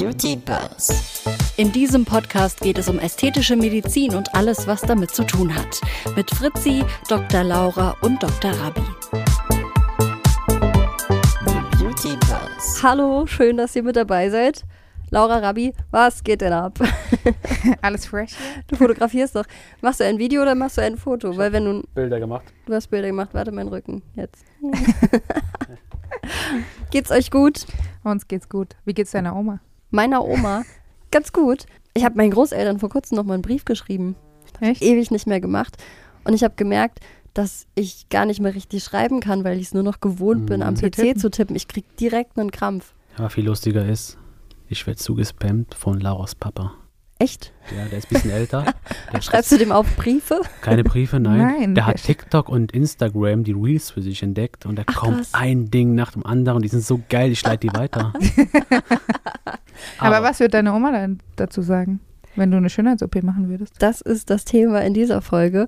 Beauty Buzz. In diesem Podcast geht es um ästhetische Medizin und alles, was damit zu tun hat. Mit Fritzi, Dr. Laura und Dr. Rabi. Beauty Buzz. Hallo, schön, dass ihr mit dabei seid. Laura Rabi, was geht denn ab? Alles fresh? Du fotografierst doch. Machst du ein Video oder machst du ein Foto? Weil wenn du, Bilder gemacht. du hast Bilder gemacht, warte mein Rücken jetzt. Geht's euch gut? Uns geht's gut. Wie geht's deiner Oma? Meiner Oma ganz gut. Ich habe meinen Großeltern vor kurzem noch mal einen Brief geschrieben. Echt? ewig nicht mehr gemacht. Und ich habe gemerkt, dass ich gar nicht mehr richtig schreiben kann, weil ich es nur noch gewohnt bin, Mhm. am Zu PC tippen. zu tippen. Ich krieg direkt einen Krampf. Ja, viel lustiger ist, ich werde zugespammt von Lauras Papa. Echt? Ja, der ist ein bisschen älter. Der Schreibst du dem auf Briefe? Keine Briefe, nein. Nein, der hat TikTok und Instagram die Reels für sich entdeckt und da Ach, kommt krass. ein Ding nach dem anderen. Die sind so geil, ich leite die weiter. Aber, was wird deine Oma dann dazu sagen, wenn du eine Schönheits-OP machen würdest? Das ist das Thema in dieser Folge,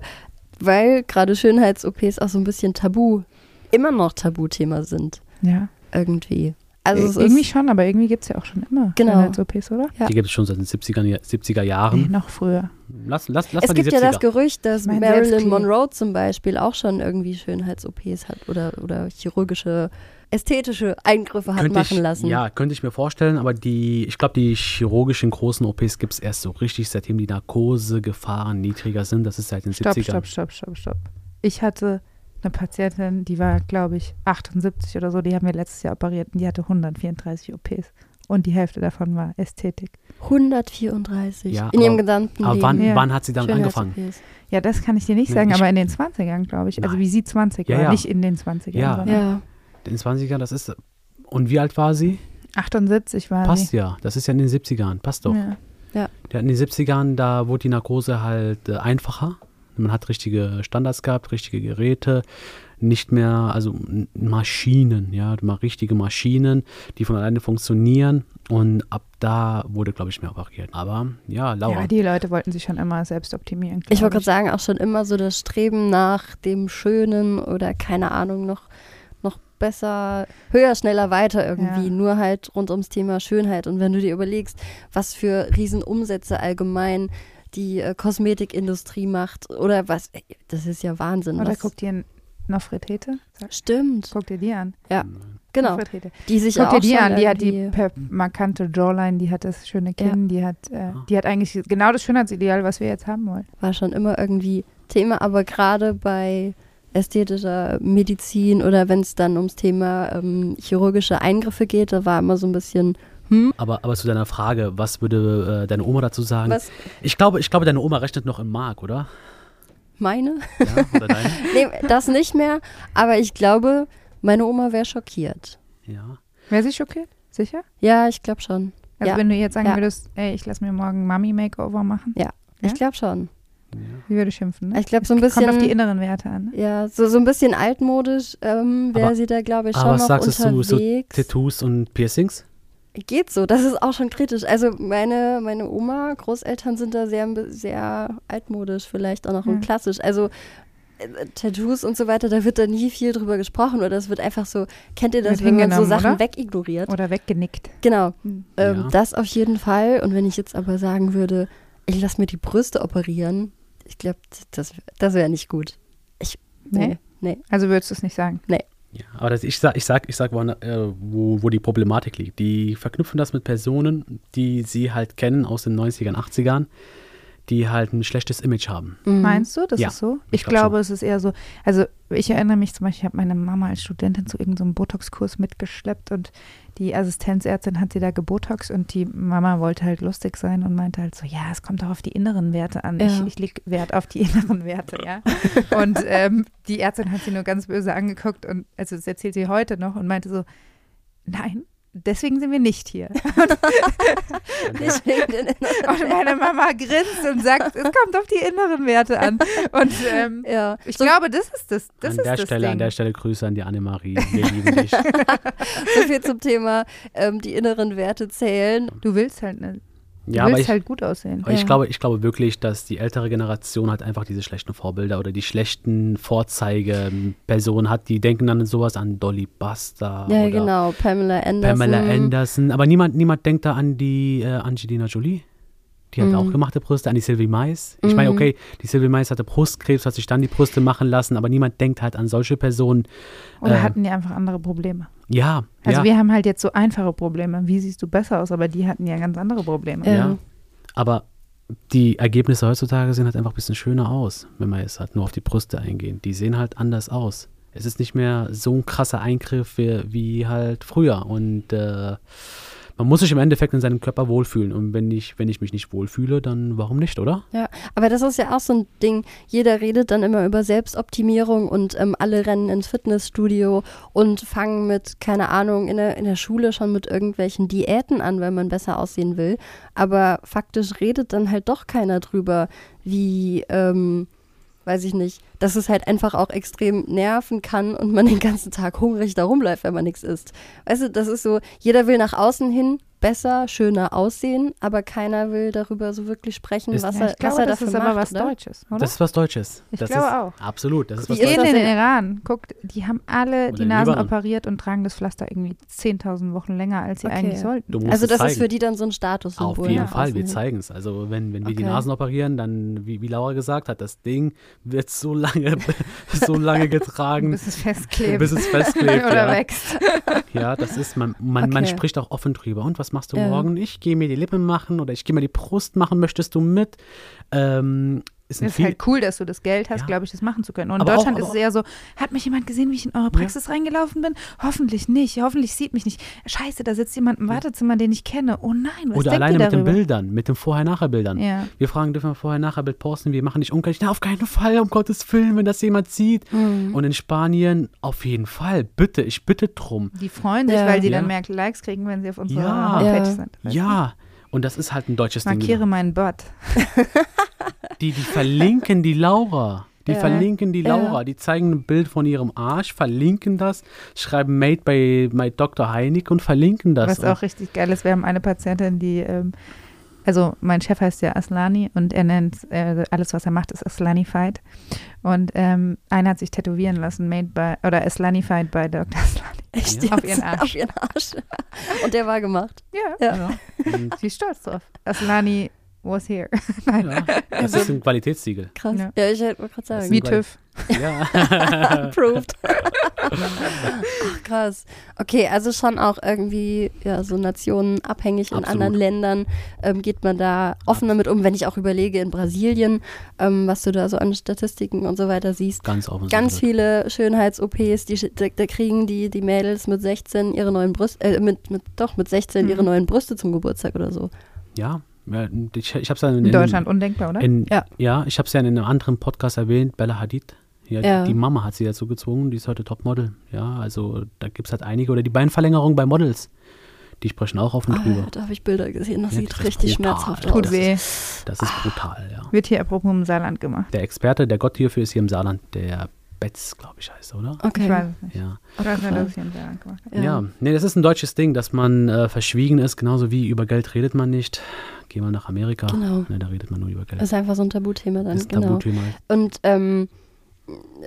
weil gerade Schönheits-OPs auch so ein bisschen tabu, immer noch Tabuthema sind. Ja. Irgendwie. Also es irgendwie ist, schon, aber irgendwie gibt's ja auch schon immer Genau. Schönheits-OPs, oder? ja. Die gibt es schon seit den 70er, Ja- 70er Nee, Jahren. noch früher. Lass, lass, lass es mal die gibt 70er. ja das Gerücht, dass Ich mein, Marilyn. Monroe zum Beispiel auch schon irgendwie Schönheits-OPs hat oder, oder chirurgische, ästhetische Eingriffe hat könnte machen ich, lassen. Ja, könnte ich mir vorstellen, aber die, ich glaube, die chirurgischen großen OPs gibt es erst so richtig, seitdem die Narkosegefahren niedriger sind. Das ist seit den Stopp, 70ern. stopp, stopp, stopp, stopp. Ich hatte eine Patientin, die war, glaube ich, 78 oder so, die haben wir letztes Jahr operiert und die hatte 134 OPs. Und die Hälfte davon war Ästhetik. 134 Ja, in ihrem aber- gesamten Aber Leben. wann, Ja. wann hat sie damit angefangen? Schönheits-OPs. Ja, das kann ich dir nicht sagen, ich- aber in den 20ern, glaube ich. Also Nein. wie sie 20 Ja, war, ja. nicht in den 20ern. Ja. Ja, In den 20ern, das ist. Und wie alt war sie? 78 war Passt sie. ja. Das ist ja in den 70ern. Passt doch. Ja. Hat in den 70ern, da wurde die Narkose halt äh, einfacher. Man hat richtige Standards gehabt, richtige Geräte, nicht mehr, also Maschinen, ja, mal richtige Maschinen, die von alleine funktionieren. Und ab da wurde, glaube ich, mehr operiert. Aber ja, Laura. ja, die Leute wollten sich schon immer selbst optimieren. ich wollte gerade sagen, auch schon immer so das Streben nach dem Schönen oder keine Ahnung, noch, noch besser, höher, schneller, weiter irgendwie. Ja. Nur halt rund ums Thema Schönheit. Und wenn du dir überlegst, was für Riesenumsätze allgemein die äh, Kosmetikindustrie macht oder was, ey, das ist ja Wahnsinn. Oder was, guck dir Nofretete, Stimmt, guck dir die an. genau. Nofretete. Die sich Guck ja dir auch die schon an, die hat die markante Jawline, die hat das schöne Kinn, die hat, äh, Ah. die hat eigentlich genau das Schönheitsideal, was wir jetzt haben wollen. war schon immer irgendwie Thema, aber gerade bei ästhetischer Medizin oder wenn es dann ums Thema ähm, chirurgische Eingriffe geht, da war immer so ein bisschen, hm, Aber, aber zu deiner Frage, was würde äh, deine Oma dazu sagen? was Ich glaube, ich glaube, deine Oma rechnet noch im Mark, oder? meine? Ja, oder deine? Nee, das nicht mehr, aber ich glaube, meine Oma wäre schockiert. ja. Wäre sie schockiert? Sicher? Ja, ich glaube schon. Also Ja. wenn du jetzt sagen Ja. würdest, ey, ich lass mir morgen Mami-Makeover machen, Ja? Ich glaube schon. sie würde schimpfen, ne? Ich glaube so ein bisschen, Kommt auf die inneren Werte an. Ne? ja, so, so ein bisschen altmodisch ähm, wäre Aber- sie da, glaube ich, Aber schon was noch sagst du zu so unterwegs. Tattoos und Piercings? Geht so, das ist auch schon kritisch. Also meine, meine Oma, Großeltern sind da sehr, sehr altmodisch, vielleicht auch noch und klassisch. Also äh, Tattoos und so weiter, da wird da nie viel drüber gesprochen oder es wird einfach so, kennt ihr das, Wird wenn man so Sachen oder? wegignoriert? Oder weggenickt. Genau, Hm. ähm, Ja. das auf jeden Fall. Und wenn ich jetzt aber sagen würde, ich lasse mir die Brüste operieren, ich glaube, das, das wäre nicht gut. Ich, nee, Nee? nee. Also würdest du es nicht sagen. Ja, aber das, ich sag, ich sag, ich sag wo, äh, wo, wo die Problematik liegt. Die verknüpfen das mit Personen, die sie halt kennen aus den 90ern, 80ern, die halt ein schlechtes Image haben. Mhm. Meinst du, das Ja, ist so? ich Ich, glaub glaube, es ist eher so. Also ich erinnere mich zum Beispiel, ich habe meine Mama als Studentin zu irgendeinem Botox-Kurs mitgeschleppt und die Assistenzärztin hat sie da gebotox und die Mama wollte halt lustig sein und meinte halt so, ja, es kommt auch auf die inneren Werte an. Ja. Ich, ich leg Wert auf die inneren Werte, ja. Und ähm, die Ärztin hat sie nur ganz böse angeguckt und also das erzählt sie heute noch und meinte so, nein, deswegen sind wir nicht hier. Und meine Mama grinst und sagt, es kommt auf die inneren Werte an. Und ähm, ja. ich so, glaube, das ist das. Das an ist der das Stelle, Ding. an der Stelle Grüße an die Annemarie. Wir lieben dich. so viel zum Thema ähm, die inneren Werte zählen. du willst halt eine Du Ja, aber willst ich, halt gut aussehen. aber ich, Ja. glaube, ich glaube wirklich, dass die ältere Generation halt einfach diese schlechten Vorbilder oder die schlechten Vorzeigepersonen hat, die denken dann sowas an Dolly Buster Ja, genau. Pamela Anderson. Pamela Anderson. Aber niemand, niemand denkt da an die äh, Angelina Jolie. Die hat Mhm. auch gemachte Brüste, an die Sylvie Mais. Ich meine, Mhm. okay, die Sylvie Mais hatte Brustkrebs, hat sich dann die Brüste machen lassen, aber niemand denkt halt an solche Personen. Oder äh, hatten die einfach andere Probleme? Ja, Also ja. wir haben halt jetzt so einfache Probleme. Wie siehst du besser aus? Aber die hatten ja ganz andere Probleme. Ja. Ja. Aber die Ergebnisse heutzutage sehen halt einfach ein bisschen schöner aus, wenn wir jetzt halt nur auf die Brüste eingehen. Die sehen halt anders aus. Es ist nicht mehr so ein krasser Eingriff wie, wie halt früher. Und äh, man muss sich im Endeffekt in seinem Körper wohlfühlen. Und wenn ich, wenn ich mich nicht wohlfühle, dann warum nicht, oder? Ja, aber das ist ja auch so ein Ding. Jeder redet dann immer über Selbstoptimierung und ähm, alle rennen ins Fitnessstudio und fangen mit, keine Ahnung, in der, in der Schule schon mit irgendwelchen Diäten an, weil man besser aussehen will. Aber faktisch redet dann halt doch keiner drüber, wie, ähm, weiß ich nicht, dass es halt einfach auch extrem nerven kann und man den ganzen Tag hungrig da rumläuft, wenn man nichts isst. Weißt du, das ist so, jeder will nach außen hin besser, schöner aussehen, aber keiner will darüber so wirklich sprechen, Ist- was Ja, er, ich was glaube, er das dafür ist aber macht, was oder? Deutsches, oder? Das ist was Deutsches. Ich das glaube ist, auch. Absolut, das ist was das in den? Iran, guckt, die haben alle Oder die Nasen Libanon. operiert und tragen das Pflaster irgendwie 10.000 Wochen länger, als sie Okay. eigentlich sollten. Du musst Also das ist für die dann so ein Statussymbol. Auf jeden Fall, außen wir zeigen es. Also wenn, wenn wir die Okay. Nasen operieren, dann, wie, wie Laura gesagt hat, das Ding wird so lange, so lange getragen, Bis es festklebt. bis es festklebt. Oder ja. wächst. ja, das ist, man, man, man Okay. spricht auch offen drüber. Und was machst du morgen? Ich gehe mir die Lippen machen oder ich gehe mir die Brust machen. Möchtest du mit? Ähm, ist ein Das ist viel, halt cool, dass du das Geld hast, Ja. glaube ich, das machen zu können. Und in Aber auch- Deutschland aber ist es eher so, hat mich jemand gesehen, wie ich in eure Praxis reingelaufen bin? Hoffentlich nicht. Hoffentlich sieht mich nicht. Scheiße, da sitzt jemand im Wartezimmer, den ich kenne. Oh nein, was oder denkt alleine ihr mit den? Bildern, mit den Vorher-Nachher-Bildern. Ja. Wir fragen, dürfen wir Vorher-Nachher-Bild posten? Wir machen nicht unkenntlich. Na, auf keinen Fall, um Gottes Willen, wenn das jemand sieht. Mhm. Und in Spanien, auf jeden Fall, bitte, ich bitte drum. Die freuen sich, Ja. weil die Ja. dann mehr Likes kriegen, wenn sie auf unserer Ja. Homepage Ja. sind. Ja, und das ist halt ein deutsches du? Ding. Markiere meinen Bot. Die, die verlinken die Laura. Die Ja. verlinken die Ja. Laura. Die zeigen ein Bild von ihrem Arsch, verlinken das, schreiben Made bei, bei Dr. Heinig und verlinken das. Was auch richtig geil ist, wir haben eine Patientin, die, ähm, also mein Chef heißt ja Aslani und er nennt, äh, alles was er macht, ist Aslanified. Und ähm, einer hat sich tätowieren lassen, made by, oder Aslanified by Dr. Aslani. Echt Ja. Auf ihren Arsch. Auf ihren Arsch. Und der war gemacht. Ja, Ja. Ja. Und, sie ist stolz drauf. Aslani was here. Nein. ja, das ist ein Qualitätssiegel. Krass. Ja. Ja, ich wollte gerade sagen. Wie TÜV. Ja. Approved. Ach, krass. Okay, also schon auch irgendwie ja, so nationenabhängig in Absolut. anderen Ländern ähm, geht man da offen damit um. Wenn ich auch überlege in Brasilien, ähm, was du da so an Statistiken und so weiter siehst. Ganz offen. Ganz viele Schönheits-OPs, die, sch- da, kriegen die, die Mädels mit 16 ihre neuen Brüste, äh, mit, mit, doch, mit 16 Mhm. ihre neuen Brüste zum Geburtstag oder so. Ja ich, ich habe es ja in, In Deutschland undenkbar, oder? In, Ja. ja. ich habe es ja in einem anderen Podcast erwähnt, Bella Hadid. Ja, Ja. Die, die Mama hat sie dazu gezwungen, die ist heute Topmodel. Ja, also da gibt es halt einige. Oder die Beinverlängerung bei Models. Die sprechen auch offen Ah, drüber. da habe ich Bilder gesehen, das Ja, sieht das ist richtig brutal. schmerzhaft Tut aus. Tut weh. Das ist brutal, ja. Wird hier apropos im Saarland gemacht. Der Experte, der Gott hierfür ist hier im Saarland, der Betz, glaube ich, heißt er, oder? Okay. Ich weiß es nicht. Ja. Ich weiß nur, dass es hier im Saarland gemacht wird. ja. Nee, das ist ein deutsches Ding, dass man äh, verschwiegen ist, genauso wie über Geld redet man nicht. Geh mal nach Amerika. Genau. Ne, da redet man nur über Geld. Das ist einfach so ein Tabuthema dann, das ist genau. Tabuthema. Und ähm,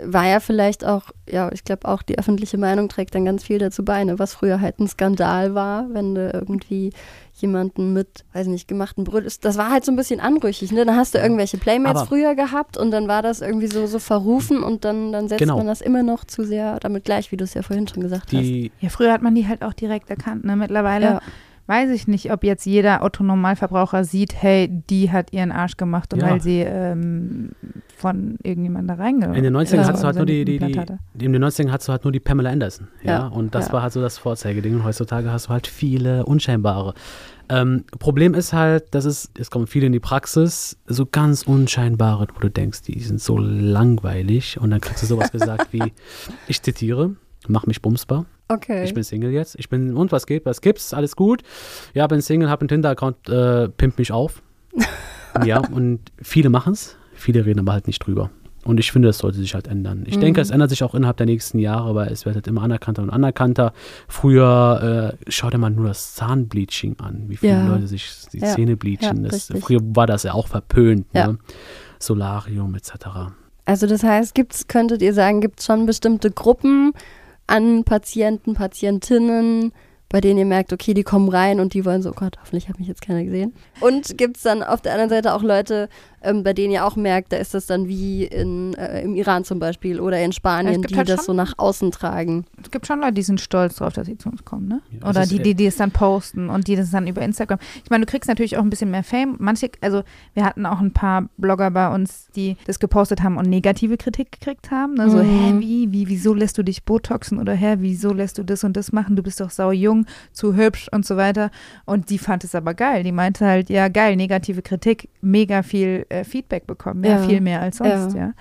war ja vielleicht auch, ja, ich glaube auch die öffentliche Meinung trägt dann ganz viel dazu bei, ne, was früher halt ein Skandal war, wenn du irgendwie jemanden mit, weiß nicht, gemachten Brüsten, das war halt so ein bisschen anrüchig, ne? Dann hast du irgendwelche Playmates Aber- früher gehabt und dann war das irgendwie so, so verrufen und dann, dann setzt Genau. man das immer noch zu sehr damit gleich, wie du es ja vorhin schon gesagt Die, Ja, früher hat man die halt auch direkt erkannt. Ne? Mittlerweile Ja. Weiß ich nicht, ob jetzt jeder Autonormalverbraucher sieht, hey, die hat ihren Arsch gemacht, und Ja. weil sie ähm, von irgendjemandem da reinge... in den 90ern Ja. hast du halt nur die, die, die, Implantate. in den 90ern hast du halt nur die Pamela Anderson. Ja. Ja. Und das Ja. war halt so das Vorzeigeding. Und heutzutage hast du halt viele unscheinbare. Ähm, Problem ist halt, dass es, es kommen viele in die Praxis, so ganz unscheinbare, wo du denkst, die sind so langweilig. Und dann kriegst du sowas gesagt wie, ich zitiere, mach mich bumsbar. Okay. Ich bin Single jetzt. Ich bin, und was geht, was gibt's? Alles gut. Ja, bin Single, hab einen Tinder-Account, äh, pimp mich auf. ja, und viele machen's, viele reden aber halt nicht drüber. Und ich finde, das sollte sich halt ändern. Ich Mhm. denke, es ändert sich auch innerhalb der nächsten Jahre, weil es wird halt immer anerkannter und anerkannter. Früher äh, schau dir mal nur das Zahnbleaching an, wie viele Ja. Leute sich die Ja. Zähne bleachen. Ja, das, früher war das ja auch verpönt. Ne? Solarium etc. Also das heißt, gibt's, könntet ihr sagen, gibt es schon bestimmte Gruppen an Patienten, Patientinnen, bei denen ihr merkt, okay, die kommen rein und die wollen so, oh Gott, hoffentlich hat mich jetzt keiner gesehen. Und gibt es dann auf der anderen Seite auch Leute, ähm, bei denen ihr auch merkt, da ist das dann wie in, äh, im Iran zum Beispiel oder in Spanien, die halt das schon- so nach außen tragen. Es gibt schon Leute, die sind stolz drauf, dass sie zu uns kommen, ne? Ja, Oder die, die, die es dann posten und die das dann über Instagram. Ich meine, du kriegst natürlich auch ein bisschen mehr Fame. Manche, also wir hatten auch ein paar Blogger bei uns, die das gepostet haben und negative Kritik gekriegt haben. Ne? So, Mhm. hä, wie, wie, wieso lässt du dich Botoxen oder hä, wieso lässt du das und das machen? Du bist doch sau jung, zu hübsch und so weiter. Und die fand es aber geil. Die meinte halt, ja, geil, negative Kritik, mega viel äh, Feedback bekommen, ja, Ja. viel mehr als sonst, Ja. ja.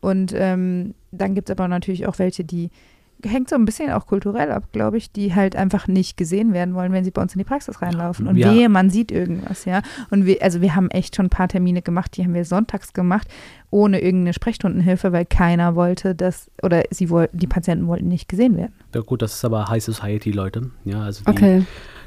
Und ähm, dann gibt es aber natürlich auch welche, die hängt so ein bisschen auch kulturell ab, glaube ich, die halt einfach nicht gesehen werden wollen, wenn sie bei uns in die Praxis reinlaufen. Und Ja. wehe, man sieht irgendwas, ja. Und wir, also wir haben echt schon ein paar Termine gemacht, die haben wir sonntags gemacht, ohne irgendeine Sprechstundenhilfe, weil keiner wollte, dass, oder sie wollten, die Patienten wollten nicht gesehen werden. Ja gut, das ist aber High Society, Leute. Ja, also die, Okay.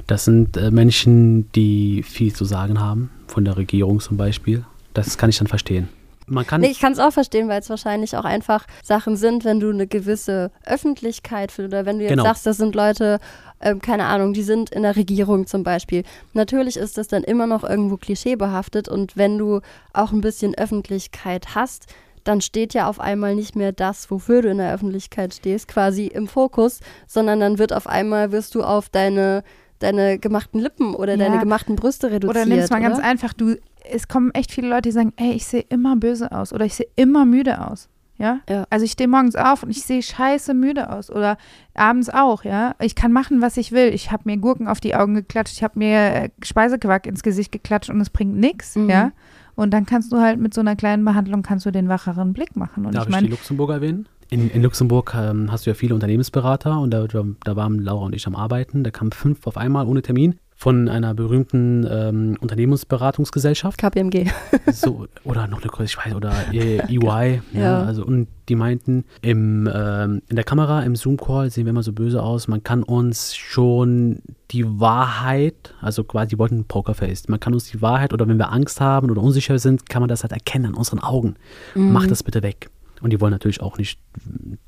das sind äh, Menschen, die viel zu sagen haben, von der Regierung zum Beispiel. Das kann ich dann verstehen. Man kann, Nee, ich kann es auch verstehen, weil es wahrscheinlich auch einfach Sachen sind, wenn du eine gewisse Öffentlichkeit für, oder wenn du jetzt Genau. sagst, das sind Leute, ähm, keine Ahnung, die sind in der Regierung zum Beispiel. Natürlich ist das dann immer noch irgendwo klischeebehaftet und wenn du auch ein bisschen Öffentlichkeit hast, dann steht ja auf einmal nicht mehr das, wofür du in der Öffentlichkeit stehst, quasi im Fokus, sondern dann wird auf einmal, wirst du auf deine, deine gemachten Lippen oder Ja. deine gemachten Brüste reduziert. Oder nimm es mal oder? ganz einfach, du, es kommen echt viele Leute, die sagen, ey, ich sehe immer böse aus oder ich sehe immer müde aus. Ja? Ja. Also ich stehe morgens auf und ich sehe scheiße müde aus. Oder abends auch, ja. Ich kann machen, was ich will. Ich habe mir Gurken auf die Augen geklatscht, ich habe mir äh, Speisequark ins Gesicht geklatscht und es bringt nichts, Mhm. ja. Und dann kannst du halt mit so einer kleinen Behandlung kannst du den wacheren Blick machen. Und Darf ich ich, die meine, Luxemburg erwähnen? In, in Luxemburg ähm, hast du ja viele Unternehmensberater und da, da, waren Laura und ich am Arbeiten. Da kamen fünf auf einmal ohne Termin von einer berühmten ähm, Unternehmensberatungsgesellschaft. KPMG. so, oder noch eine größere, ich weiß, oder E- EY. ja. Ja. Also, und die meinten, im, ähm, in der Kamera, im Zoom-Call sehen wir immer so böse aus. Man kann uns schon die Wahrheit, also quasi, die wollten ein Pokerface. Man kann uns die Wahrheit oder wenn wir Angst haben oder unsicher sind, kann man das halt erkennen an unseren Augen. Mach das bitte weg. Und die wollen natürlich auch nicht,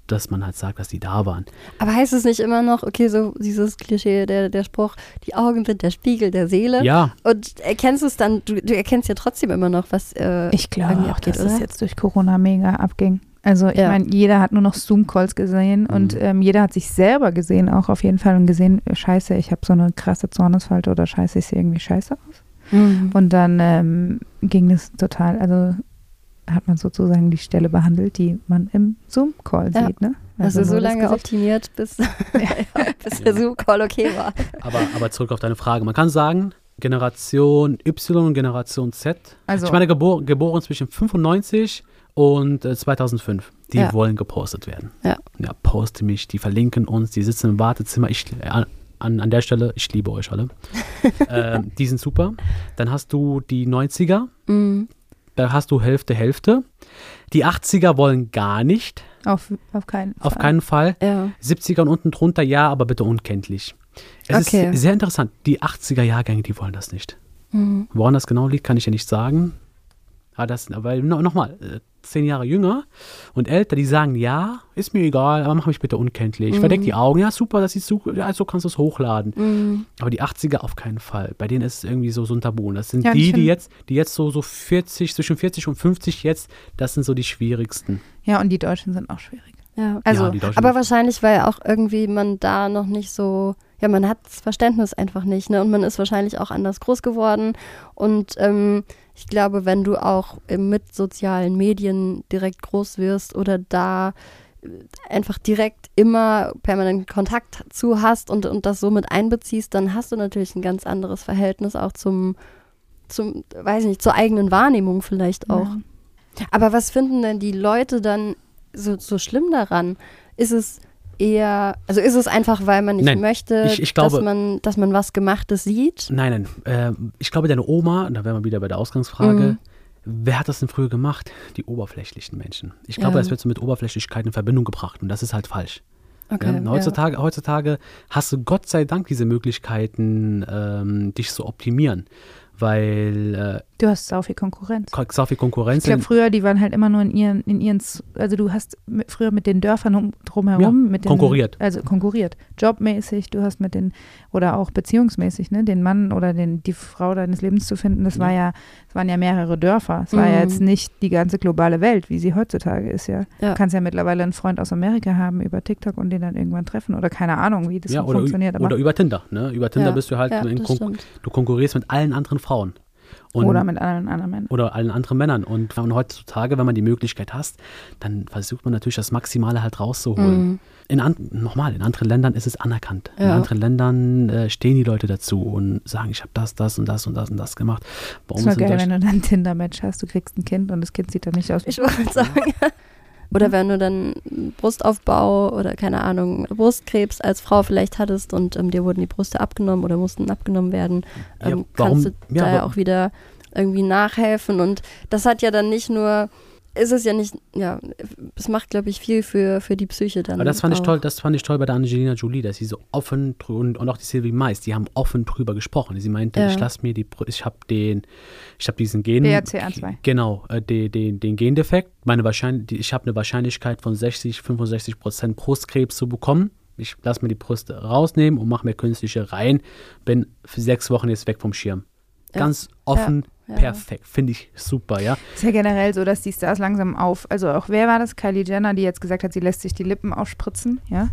dass man halt sagt, dass die da waren. Aber heißt es nicht immer noch, okay, so dieses Klischee, der, der Spruch, die Augen sind der Spiegel der Seele? Ja, Und erkennst du es dann, du, du erkennst ja trotzdem immer noch, was äh, ich glaube auch, dass es oder? jetzt durch Corona mega abging. Also ich Ja. meine, jeder hat nur noch Zoom-Calls gesehen und Mhm. ähm, jeder hat sich selber gesehen, auch auf jeden Fall und gesehen, scheiße, ich habe so eine krasse Zornesfalte oder scheiße, ich sehe irgendwie scheiße aus. Mhm. Und dann ähm, ging das total, also hat man sozusagen die Stelle behandelt, die man im Zoom-Call Ja. sieht. Ne? Also, so nur das lange optimiert, bis, bis der Zoom-Call okay war. aber, aber zurück auf deine Frage. Man kann sagen, Generation Y und Generation Z Also, ich meine, gebor geboren zwischen 95 und äh, 2005. Die Ja. wollen gepostet werden. Ja. Ja, poste mich, die verlinken uns, die sitzen im Wartezimmer. Ich, äh, an, an der Stelle, ich liebe euch alle. ähm, die sind super. Dann hast du die 90er, Mhm. Da hast du Hälfte, Hälfte. Die 80er wollen gar nicht, auf, auf keinen Fall. auf keinen Fall. Ja. 70er und unten drunter, ja, aber bitte unkenntlich. Es Okay. ist sehr interessant. Die 80er Jahrgänge, die wollen das nicht. Mhm. Woran das genau liegt, kann ich ja nicht sagen. Aber das, weil no, nochmal, äh, zehn Jahre jünger und älter, die sagen, ja, ist mir egal, aber mach mich bitte unkenntlich. Mhm. Verdeck die Augen, ja, super, das ist so, ja, so kannst du es hochladen. Mhm. Aber die 80er auf keinen Fall. Bei denen ist es irgendwie so, so ein Tabu. Und das sind Ja, die, die jetzt, die jetzt so, so 40, zwischen 40 und 50 jetzt, das sind so die schwierigsten. Ja, und die Deutschen sind auch schwierig. Ja. Also, ja, Aber wahrscheinlich, weil auch irgendwie man da noch nicht so, ja, man hat das Verständnis einfach nicht, ne? Und man ist wahrscheinlich auch anders groß geworden. Und ähm, ich glaube, wenn du auch mit sozialen Medien direkt groß wirst oder da äh, einfach direkt immer permanent Kontakt zu hast und, und das so mit einbeziehst, dann hast du natürlich ein ganz anderes Verhältnis auch zum, zum, weiß nicht, zur eigenen Wahrnehmung vielleicht auch. Ja. Aber was finden denn die Leute dann so, so schlimm daran? Ist es eher, also ist es einfach, weil man nicht Nein, möchte, ich- ich glaube- dass, man, dass man was Gemachtes sieht? Nein, nein. Äh, ich glaube, deine Oma, da wären wir wieder bei der Ausgangsfrage, Mhm. wer hat das denn früher gemacht? Die oberflächlichen Menschen. Ich glaube, Ja. das wird so mit Oberflächlichkeit in Verbindung gebracht und das ist halt falsch. Okay, ja, heutzutage, heutzutage hast du Gott sei Dank diese Möglichkeiten, ähm, dich zu optimieren, weil äh, Du hast sau viel Konkurrenz. ko- so viel Konkurrenz Ich glaube, früher, die waren halt immer nur in ihren, in ihren, also du hast mit, früher mit den Dörfern um, drumherum, Ja, mit den, konkurriert. Also konkurriert. Jobmäßig, du hast mit den, oder auch beziehungsmäßig, ne, den Mann oder den, die Frau deines Lebens zu finden, das war ja, es waren ja mehrere Dörfer. Es war ja Mhm. jetzt nicht die ganze globale Welt, wie sie heutzutage ist, ja. Ja. Du kannst ja mittlerweile einen Freund aus Amerika haben über TikTok und den dann irgendwann treffen oder keine Ahnung, wie das ja, oder, funktioniert. Aber, oder über Tinder. Ne? Über Tinder Ja, bist du halt, ja, in das Kon stimmt. du konkurrierst mit allen anderen Frauen. Und, oder mit allen anderen Männern. oder allen anderen Männern. Und, und heutzutage, wenn man die Möglichkeit hast, dann versucht man natürlich das Maximale halt rauszuholen. Mhm. In an, nochmal, in anderen Ländern ist es anerkannt. In Ja. anderen Ländern äh, stehen die Leute dazu und sagen, ich habe das, das und das und das und das gemacht. Bei ist uns in geil, wenn du dann ein Tinder-Match hast, du kriegst ein Kind und das Kind sieht dann nicht aus Ich wollte sagen. Oder wenn du dann Brustaufbau oder keine Ahnung, Brustkrebs als Frau vielleicht hattest und ähm, dir wurden die Brüste abgenommen oder mussten abgenommen werden, Ja, ähm, warum- kannst du ja, da ja auch wieder irgendwie nachhelfen. Und das hat ja dann nicht nur, ist es ja nicht, ja, es macht, glaube ich, viel für, für die Psyche dann. Aber das fand ich auch. toll, das fand ich toll bei der Angelina Jolie, dass sie so offen und, und auch die Sylvie Mais, die haben offen drüber gesprochen. Sie meinte, Ja. ich lasse mir die, ich habe den, ich habe diesen Gen, BRCA2. genau, äh, den, den, den Gendefekt. Meine Wahrscheinlich, ich habe eine Wahrscheinlichkeit von 60, 65 Prozent Brustkrebs zu bekommen. Ich lasse mir die Brüste rausnehmen und mache mir künstliche rein. Bin für sechs Wochen jetzt weg vom Schirm. Ja. Ganz offen, Ja. perfekt, finde ich super, ja. Ist ja generell so, dass die Stars langsam auf. Also auch wer war das? Kylie Jenner, die jetzt gesagt hat, sie lässt sich die Lippen aufspritzen, ja?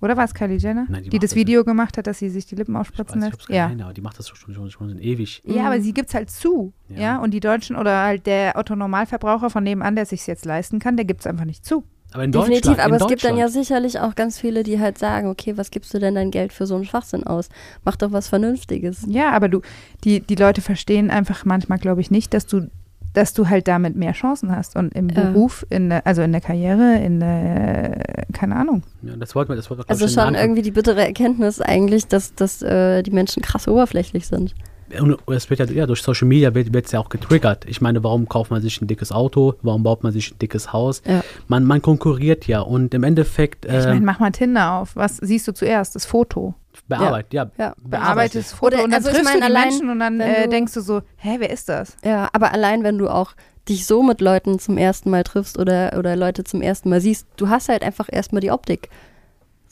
Oder war es Kylie Jenner, Nein, die die, das das Video gemacht hat, dass sie sich die Lippen Ich weiß aufspritzen nicht, ob lässt? es Ja. nein, aber die macht das schon, schon, schon ewig. Ja, aber Mhm. sie gibt es halt zu. Ja. Ja. Und die Deutschen oder halt der Otto-Normalverbraucher von nebenan, der sich jetzt leisten kann, der gibt es einfach nicht zu. Aber in Definitiv, Deutschland, aber in es gibt dann ja sicherlich auch ganz viele, die halt sagen, okay, was gibst du denn dein Geld für so einen Schwachsinn aus? Mach doch was Vernünftiges. Ja, aber du, die, die Leute verstehen einfach manchmal, glaube ich, nicht, dass du, dass du halt damit mehr Chancen hast. Und im Ja. Beruf, in der, also in der Karriere, in der, keine Ahnung. Ja, das wollten wir, das wollten wir Also schon irgendwie die bittere Erkenntnis eigentlich, dass, dass äh, die Menschen krass oberflächlich sind. Und es wird ja, ja durch Social Media wird es ja auch getriggert. Ich meine, warum kauft man sich ein dickes Auto? Warum baut man sich ein dickes Haus? Ja. Man, man konkurriert ja und im Endeffekt Ich äh, meine, mach mal Tinder auf. Was siehst du zuerst? Das Foto. bearbeitet, ja. Ja. Bearbeitetes Foto Oder- und dann also ich triffst meine, du die allein, Menschen und dann äh, denkst du so, hä, wer ist das? Ja, aber allein wenn du auch dich so mit Leuten zum ersten Mal triffst oder, oder Leute zum ersten Mal siehst, du hast halt einfach erstmal die Optik.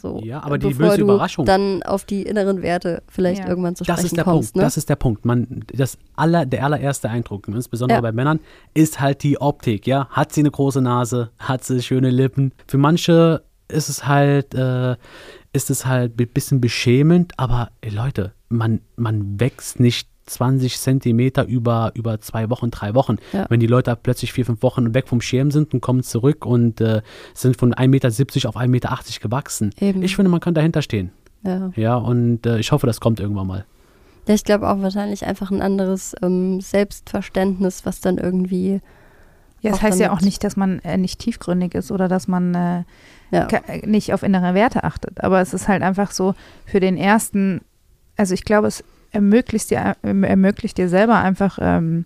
So, Ja, aber die bevor böse du Überraschung. dann auf die inneren Werte vielleicht Ja. irgendwann zu Das sprechen ist der kommst. Punkt. Ne? Das ist der Punkt. Man, das aller, der allererste Eindruck, insbesondere Ja. bei Männern, ist halt die Optik. Ja, hat sie eine große Nase, hat sie schöne Lippen. Für manche ist es halt, äh, ist es halt ein bisschen beschämend. Aber ey, Leute, man, man wächst nicht 20 Zentimeter über, über zwei Wochen, drei Wochen. Ja. Wenn die Leute plötzlich vier, fünf Wochen weg vom Schirm sind und kommen zurück und äh, sind von 1,70 Meter auf 1,80 Meter gewachsen. Eben. Ich finde, man kann dahinter stehen. ja. Ja, und äh, ich hoffe, das kommt irgendwann mal. ja, ich glaube auch wahrscheinlich einfach ein anderes ähm, Selbstverständnis, was dann irgendwie Ja, das heißt ja auch nicht, dass man äh, nicht tiefgründig ist oder dass man äh, ja, nicht auf innere Werte achtet. Aber es ist halt einfach so für den ersten, also ich glaube, es ermöglicht dir, erm- ermöglicht dir selber einfach, ähm,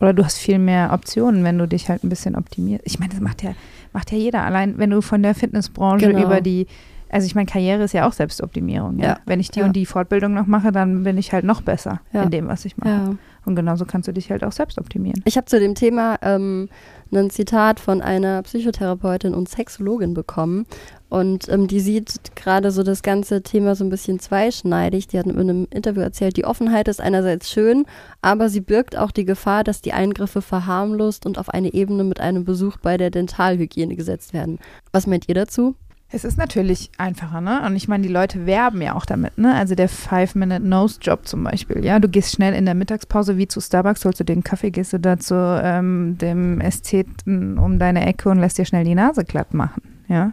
oder du hast viel mehr Optionen, wenn du dich halt ein bisschen optimierst. Ich meine, das macht ja, macht ja jeder. Allein wenn du von der Fitnessbranche Genau. über die, also ich meine, Karriere ist ja auch Selbstoptimierung. Ja? Ja. Wenn ich die Ja. und die Fortbildung noch mache, dann bin ich halt noch besser in dem, was ich mache. Und genauso kannst du dich halt auch selbst optimieren. Ich habe zu dem Thema ähm, ein Zitat von einer Psychotherapeutin und Sexologin bekommen. Und ähm, die sieht gerade so das ganze Thema so ein bisschen zweischneidig. Die hat in einem Interview erzählt, die Offenheit ist einerseits schön, aber sie birgt auch die Gefahr, dass die Eingriffe verharmlost und auf eine Ebene mit einem Besuch bei der Dentalhygiene gesetzt werden. Was meint ihr dazu? Es ist natürlich einfacher, ne? Und ich meine, die Leute werben ja auch damit, ne? Also der Five-Minute-Nose-Job zum Beispiel, ja? Du gehst schnell in der Mittagspause wie zu Starbucks, holst du den Kaffee, gehst du da zu ähm, dem Ästheten um deine Ecke und lässt dir schnell die Nase glatt machen, ja?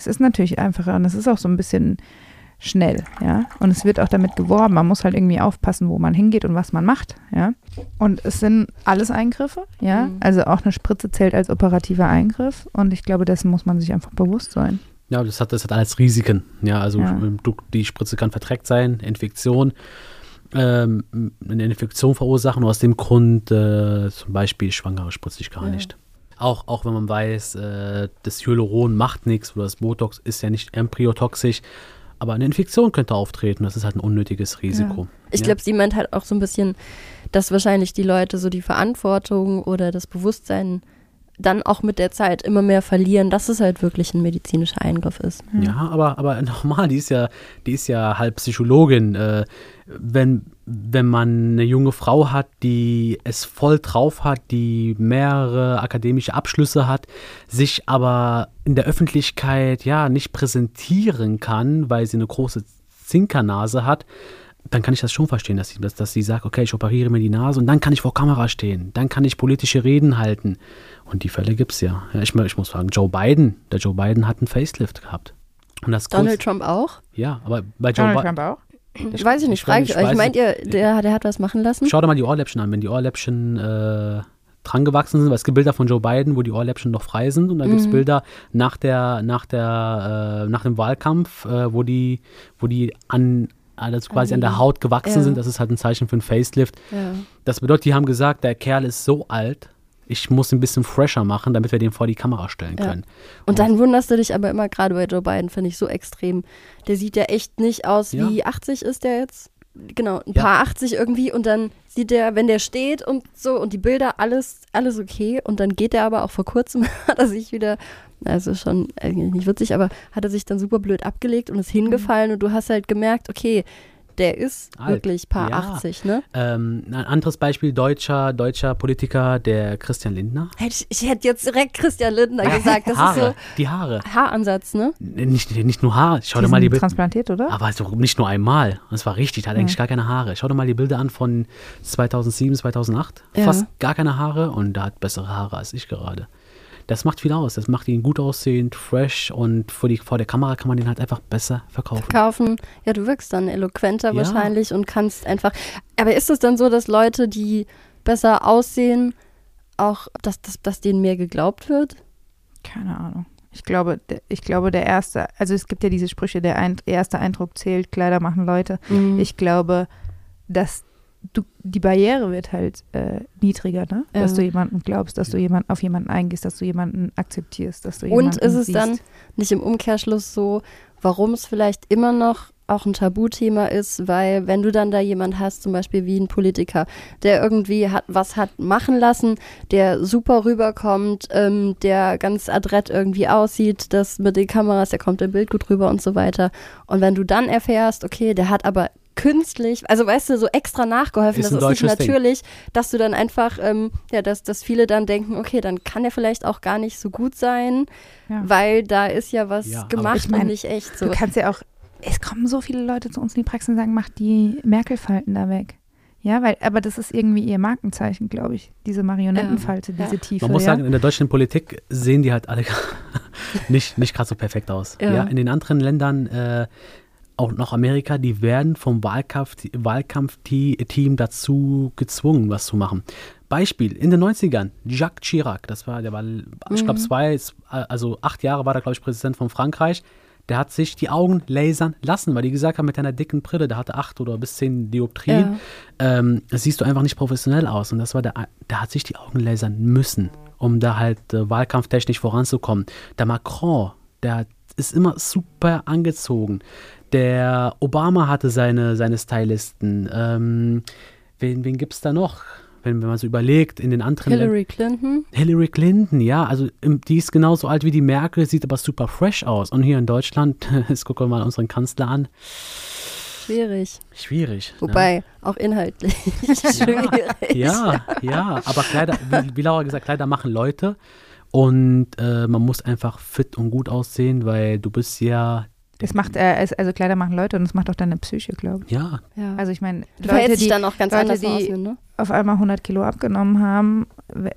Es ist natürlich einfacher und es ist auch so ein bisschen schnell, ja? Und es wird auch damit geworben, man muss halt irgendwie aufpassen, wo man hingeht und was man macht, ja? Und es sind alles Eingriffe, ja? Mhm. Also auch eine Spritze zählt als operativer Eingriff und ich glaube, dessen muss man sich einfach bewusst sein. Ja, das hat, das hat alles Risiken. Ja, also Ja. ähm, die Spritze kann verträgt sein, Infektion. ähm, eine Infektion verursachen. Und aus dem Grund äh, zum Beispiel Schwangere spritze ich gar Ja. nicht. Auch, auch wenn man weiß, äh, das Hyaluron macht nichts oder das Botox ist ja nicht embryotoxisch, aber eine Infektion könnte auftreten. Das ist halt ein unnötiges Risiko. Ich Ja. glaube, sie meint halt auch so ein bisschen, dass wahrscheinlich die Leute so die Verantwortung oder das Bewusstsein dann auch mit der Zeit immer mehr verlieren, dass es halt wirklich ein medizinischer Eingriff ist. Ja, aber, aber nochmal, die ist ja, die ist ja halb Psychologin. Äh, wenn, wenn man eine junge Frau hat, die es voll drauf hat, die mehrere akademische Abschlüsse hat, sich aber in der Öffentlichkeit ja nicht präsentieren kann, weil sie eine große Zinkernase hat, dann kann ich das schon verstehen, dass sie, dass, dass sie sagt, okay, ich operiere mir die Nase und dann kann ich vor Kamera stehen, dann kann ich politische Reden halten. Und die Fälle gibt es ja. ja ich, ich muss sagen, Joe Biden, der Joe Biden hat einen Facelift gehabt. Und das Donald kurz- Trump auch? ja, aber bei Joe Donald Biden. Trump auch? Ich weiß ich nicht, ich frage ich ich euch. Meint ihr, der, der hat was machen lassen? Schau dir mal die Ohrläppchen an, wenn die Ohrläppchen äh, dran gewachsen sind, weil es gibt Bilder von Joe Biden, wo die Ohrläppchen noch frei sind und dann gibt es Mhm. Bilder nach der, nach der, äh, nach dem Wahlkampf, äh, wo die, wo die an also quasi an der Haut gewachsen Ja. sind. Das ist halt ein Zeichen für ein Facelift. Ja. Das bedeutet, die haben gesagt, der Kerl ist so alt, ich muss ein bisschen fresher machen, damit wir den vor die Kamera stellen Ja. können. Und dann wunderst du dich aber immer gerade bei Joe Biden, finde ich so extrem. Der sieht ja echt nicht aus Ja. wie 80 ist der jetzt. Genau, ein Ja. paar 80 irgendwie und dann sieht der, wenn der steht und so und die Bilder, alles, alles okay. Und dann geht der aber auch vor kurzem, hat er sich wieder, also schon eigentlich nicht witzig, aber hat er sich dann super blöd abgelegt und ist hingefallen und du hast halt gemerkt, okay, der ist Alt. wirklich paar Ja. 80, ne? Ähm, ein anderes Beispiel, deutscher, deutscher Politiker, der Christian Lindner. Ich, ich hätte jetzt direkt Christian Lindner gesagt, das Haare, ist die Haare. so Haaransatz, ne? Nicht, nicht nur Haar, schau Die dir mal die Bilder transplantiert, oder? Aber so nicht nur einmal. Das war richtig, der hat eigentlich Ja. gar keine Haare. Schau dir mal die Bilder an von 2007, 2008. Ja. Fast gar keine Haare und der hat bessere Haare als ich gerade. Das macht viel aus. Das macht ihn gut aussehend, fresh und vor, die, vor der Kamera kann man den halt einfach besser verkaufen. kaufen. Ja, du wirkst dann eloquenter Ja. wahrscheinlich und kannst einfach. Aber ist es dann so, dass Leute, die besser aussehen, auch, dass, dass, dass denen mehr geglaubt wird? Keine Ahnung. Ich glaube, der, ich glaube, der erste, also es gibt ja diese Sprüche, der ein, erste Eindruck zählt, Kleider machen Leute. Mhm. Ich glaube, dass du, die Barriere wird halt äh, niedriger, ne? Ja. Dass du jemanden glaubst, dass du jemanden auf jemanden eingehst, dass du jemanden akzeptierst, dass du Und jemanden ist es siehst. dann nicht im Umkehrschluss so, warum es vielleicht immer noch auch ein Tabuthema ist, weil wenn du dann da jemand hast, zum Beispiel wie ein Politiker, der irgendwie hat was hat machen lassen, der super rüberkommt, ähm, der ganz adrett irgendwie aussieht, das mit den Kameras, der kommt im Bild gut rüber und so weiter. Und wenn du dann erfährst, okay, der hat aber künstlich, also weißt du, so extra nachgeholfen, Ist das ein ist nicht deutsches Ding. natürlich, dass du dann einfach, ähm, ja, dass, dass viele dann denken, okay, dann kann er vielleicht auch gar nicht so gut sein, Ja. weil da ist ja was Ja, gemacht ich mein, und nicht echt so. Du kannst ja auch, es kommen so viele Leute zu uns in die Praxis und sagen, mach die Merkel-Falten da weg. Ja, weil, aber das ist irgendwie ihr Markenzeichen, glaube ich. Diese Marionettenfalte, Ja. diese Tiefe. Man muss ja? sagen, in der deutschen Politik sehen die halt alle nicht, nicht gerade so perfekt aus. Ja. Ja. in den anderen Ländern, äh, auch noch Amerika, die werden vom Wahlkampf, Wahlkampfteam dazu gezwungen, was zu machen. Beispiel, in den 90ern, Jacques Chirac, das war, der war, ich glaube, zwei, also acht Jahre war der, glaube ich, Präsident von Frankreich. Der hat sich die Augen lasern lassen, weil die gesagt haben, mit deiner dicken Brille, der hatte acht oder bis zehn Dioptrien, ähm, das siehst du einfach nicht professionell aus. Und das war der, der hat sich die Augen lasern müssen, um da halt äh, wahlkampftechnisch voranzukommen. Der Macron, der ist immer super angezogen. Der Obama hatte seine, seine Stylisten. Ähm, wen wen gibt es da noch? Wenn, wenn man so überlegt, in den anderen. Hillary Clinton, Hillary Clinton, ja, also die ist genauso alt wie die Merkel, sieht aber super fresh aus. Und hier in Deutschland, jetzt gucken wir mal unseren Kanzler an, schwierig. schwierig. ne? Wobei, auch inhaltlich schwierig. Ja, ja, aber Kleider, wie, wie Laura gesagt, Kleider machen Leute. Und äh, man muss einfach fit und gut aussehen, weil du bist ja. Es macht, äh, also Kleider machen Leute und es macht auch deine Psyche, glaube ich. Ja, Ja. Also ich meine, du Leute, die dann auch ganz Leute, anders die- außen, ne? auf einmal 100 Kilo abgenommen haben,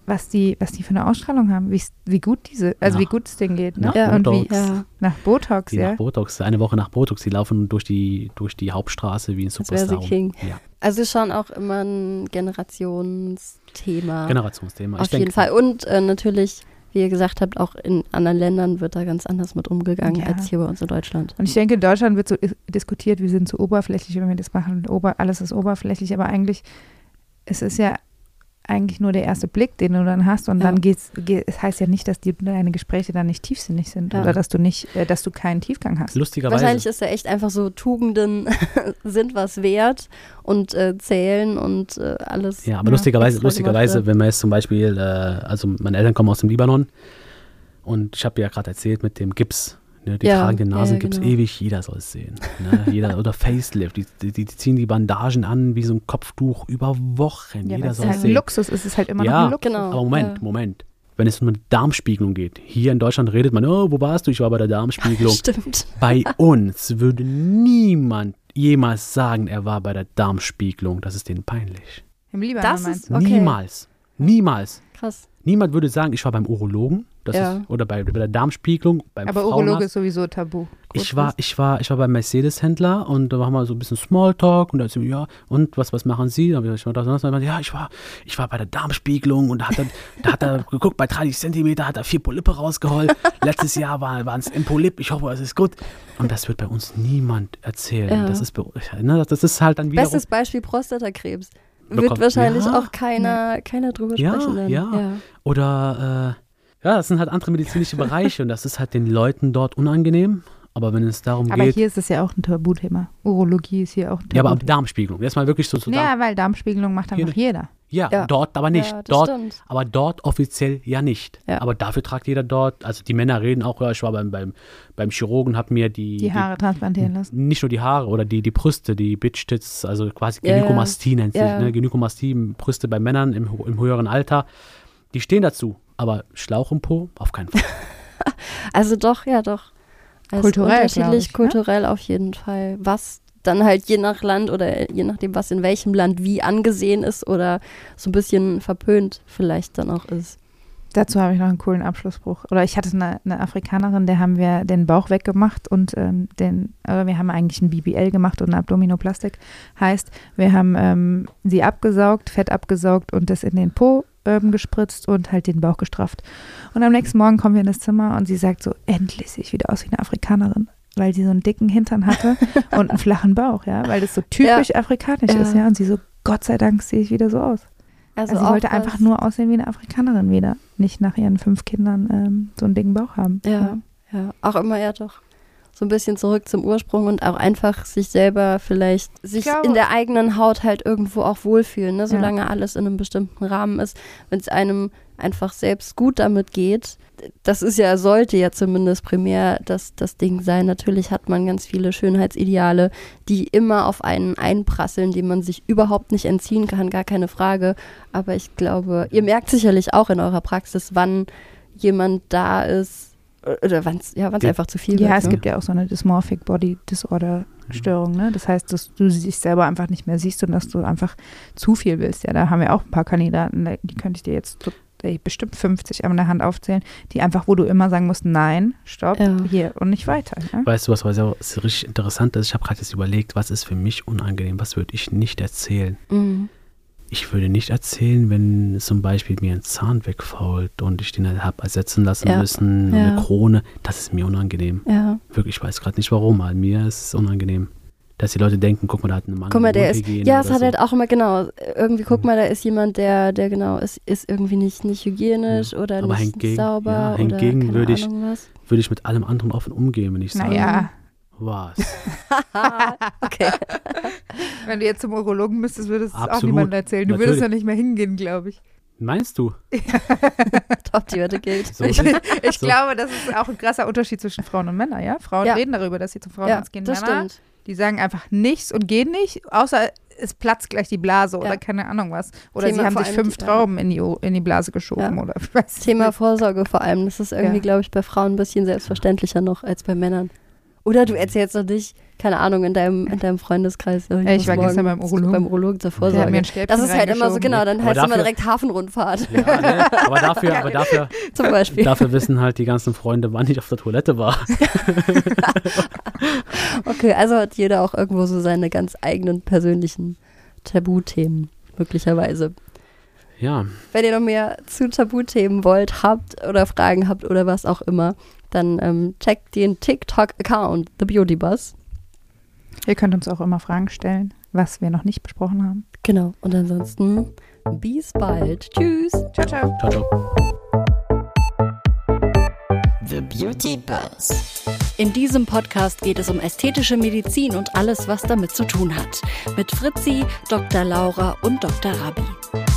was die, was die für eine Ausstrahlung haben, wie, wie gut diese, also Nach- wie gut es denen geht, ne? nach Ja, und wie, Botox. Ja, nach Botox, die ja. nach Botox, eine Woche nach Botox, die laufen durch die, durch die Hauptstraße wie ein Superstar. sie King. Ja, Also schon auch immer ein Generationsthema. Generationsthema. Auf jeden Fall. Und äh, natürlich wie ihr gesagt habt, auch in anderen Ländern wird da ganz anders mit umgegangen Ja. als hier bei uns in Deutschland. Und ich denke, in Deutschland wird so is- diskutiert, wir sind zu oberflächlich, wenn wir das machen. Ober, alles ist oberflächlich, aber eigentlich, es ist ja eigentlich nur der erste Blick, den du dann hast und Ja. dann geht's, geht, es heißt ja nicht, dass die, deine Gespräche dann nicht tiefsinnig sind Ja. oder dass du nicht, äh, dass du keinen Tiefgang hast. Lustigerweise. Wahrscheinlich ist da echt einfach so, Tugenden sind was wert und äh, zählen und äh, alles. Ja, aber Ja, lustigerweise, lustigerweise, wenn man jetzt zum Beispiel, äh, also meine Eltern kommen aus dem Libanon und ich habe ja gerade erzählt mit dem Gips. Ne, die Ja, tragen den ja, ja, Nasengips genau. ewig, jeder soll es sehen. Ne, jeder, oder Facelift, die, die, die ziehen die Bandagen an wie so ein Kopftuch über Wochen. Ja, jeder es soll halt es ein sehen. Luxus ist, es ist halt immer Ja, noch ein Luxus. Genau. Aber Moment, ja. Moment. Wenn es um eine Darmspiegelung geht, hier in Deutschland redet man, oh, wo warst du? Ich war bei der Darmspiegelung. Stimmt. bei uns würde niemand jemals sagen, er war bei der Darmspiegelung. Das ist denen peinlich. Im Libanon Das ist-? Okay. Niemals. Niemals. Krass. Niemand würde sagen, ich war beim Urologen Ja. ist, oder bei, bei der Darmspiegelung, beim Aber Frauenarzt. Urologe ist sowieso tabu. Ich war, ich war, ich war beim Mercedes-Händler und da haben wir so ein bisschen Smalltalk und da ist ja, und was, was machen Sie? Da ich das. ja, ich war, ich war bei der Darmspiegelung und da hat er, da hat er geguckt, bei 30 Zentimeter hat er vier Polype rausgeholt. Letztes Jahr war, waren es ein Polyp, ich hoffe, es ist gut. Und das wird bei uns niemand erzählen. Ja. Das, ist, ne, das ist halt dann wieder. Bestes Beispiel Prostatakrebs. Wird Bekommt- wahrscheinlich Ja. auch keiner, keiner drüber Ja, sprechen. Dann. ja. Oder, äh, ja, das sind halt andere medizinische Bereiche und das ist halt den Leuten dort unangenehm. Aber wenn es darum Aber geht, hier ist es ja auch ein Tabuthema. Urologie ist hier auch ein ja, aber ab Tabuthema. Darmspiegelung. Erstmal wirklich so zu Darm- Ja, weil Darmspiegelung macht Hier einfach jeder. Ja, Ja. dort aber nicht. Ja, dort, stimmt. aber dort offiziell ja nicht. Ja. Aber dafür tragt jeder dort, also die Männer reden auch, ja, ich war beim, beim, beim Chirurgen, habe mir die, Die Haare transplantieren lassen. nicht nur die Haare oder die, die Brüste, die Bitch-Tits, also quasi. Gynäkomastie nennt sich, ne? Gynäkomastie, Brüste bei Männern im, im höheren Alter, die stehen dazu. Aber Schlauch im Po, auf keinen Fall. Also doch, ja doch. Also Kulturell, unterschiedlich, ich, ne? kulturell auf jeden Fall. Was dann halt je nach Land oder je nachdem, was in welchem Land wie angesehen ist oder so ein bisschen verpönt vielleicht dann auch ist. Dazu habe ich noch einen coolen Abschlussspruch. Oder ich hatte eine, eine Afrikanerin, der haben wir den Bauch weggemacht und ähm, den, aber wir haben eigentlich ein BBL gemacht und eine Abdominoplastik. Heißt, wir haben ähm, sie abgesaugt, Fett abgesaugt und das in den Po ähm, gespritzt und halt den Bauch gestrafft. Und am nächsten Morgen kommen wir in das Zimmer und sie sagt so, endlich sehe ich wieder aus wie eine Afrikanerin. Weil sie so einen dicken Hintern hatte und einen flachen Bauch, ja, weil das so typisch afrikanisch Ja. ist, ja. Und sie so, Gott sei Dank sehe ich wieder so aus. Also, sie auch wollte einfach nur aussehen wie eine Afrikanerin wieder. Nicht nach ihren fünf Kindern ähm, so einen dicken Bauch haben. Ja, ja, auch immer ja doch. So ein bisschen zurück zum Ursprung und auch einfach sich selber vielleicht, sich glaube- in der eigenen Haut halt irgendwo auch wohlfühlen, ne? solange alles in einem bestimmten Rahmen ist. Wenn es einem einfach selbst gut damit geht, das ist ja, sollte ja zumindest primär das, das Ding sein. Natürlich hat man ganz viele Schönheitsideale, die immer auf einen einprasseln, die man sich überhaupt nicht entziehen kann, gar keine Frage. Aber ich glaube, ihr merkt sicherlich auch in eurer Praxis, wann jemand da ist, oder wann es ja, wann's Ja. einfach zu viel Ja, wird. es ne? gibt ja auch so eine Dysmorphic Body Disorder Störung, ne? Das heißt, dass du dich selber einfach nicht mehr siehst und dass du einfach zu viel willst. Ja, da haben wir auch ein paar Kandidaten, die könnte ich dir jetzt so, ey, bestimmt 50 an der Hand aufzählen, die einfach, wo du immer sagen musst, nein, stopp, Ja. hier und nicht weiter. Ja? Weißt du, was, was richtig interessant ist? Ich habe gerade jetzt überlegt, was ist für mich unangenehm, was würde ich nicht erzählen. Mhm. Ich würde nicht erzählen, wenn zum Beispiel mir ein Zahn wegfault und ich den habe ersetzen lassen Ja. müssen, Ja. eine Krone. Das ist mir unangenehm. Ja. Wirklich, ich weiß gerade nicht warum, aber mir ist es unangenehm. Dass die Leute denken, guck mal, da hat ein Mann Guck mal, eine der ist, ja, es oder hat so. halt auch immer, genau, irgendwie, guck Mhm. mal, da ist jemand, der, der genau ist, ist irgendwie nicht, nicht hygienisch oder Aber nicht hingegen- sauber ja, oder hingegen keine würde ich- Ahnung. Würde ich mit allem anderen offen umgehen, wenn ich sage, Naja, was? okay. wenn du jetzt zum Urologen müsstest, würdest du es auch niemandem erzählen. Du würdest Natürlich. ja nicht mehr hingehen, glaube ich. Meinst du? Top, die Wette gilt. So, Ich, ich So. glaube, das ist auch ein krasser Unterschied zwischen Frauen und Männern, ja? Frauen Ja. reden darüber, dass sie zum Ja, Frauenarzt gehen. das Männer, stimmt. Die sagen einfach nichts und gehen nicht, außer es platzt gleich die Blase Ja. oder keine Ahnung was. Oder Thema sie haben sich fünf die- Trauben in, die, in die Blase geschoben Ja. oder weiß Thema. Vorsorge vor allem, das ist irgendwie, Ja. glaube ich, bei Frauen ein bisschen selbstverständlicher noch als bei Männern. Oder du erzählst doch nicht, keine Ahnung, in deinem, in deinem Freundeskreis. ich muss war gestern beim Urologen. Beim Urologen zur Vorsorge. ein Stäbchen Das ist halt immer so, genau, dann Aber heißt es immer direkt Hafenrundfahrt ja, ne? aber dafür, aber dafür, zum Beispiel. dafür wissen halt die ganzen Freunde, wann ich auf der Toilette war. Okay, also hat jeder auch irgendwo so seine ganz eigenen persönlichen Tabuthemen, möglicherweise. Ja, Wenn ihr noch mehr zu Tabuthemen wollt, habt oder Fragen habt oder was auch immer, dann ähm, checkt den TikTok-Account, The Beauty Bus. Ihr könnt uns auch immer Fragen stellen, was wir noch nicht besprochen haben. Genau. Und ansonsten, bis bald. Tschüss. Ciao, ciao. ciao, ciao. The Beauty Buzz. In diesem Podcast geht es um ästhetische Medizin und alles, was damit zu tun hat. Mit Fritzi, Dr. Laura und Dr. Rabi.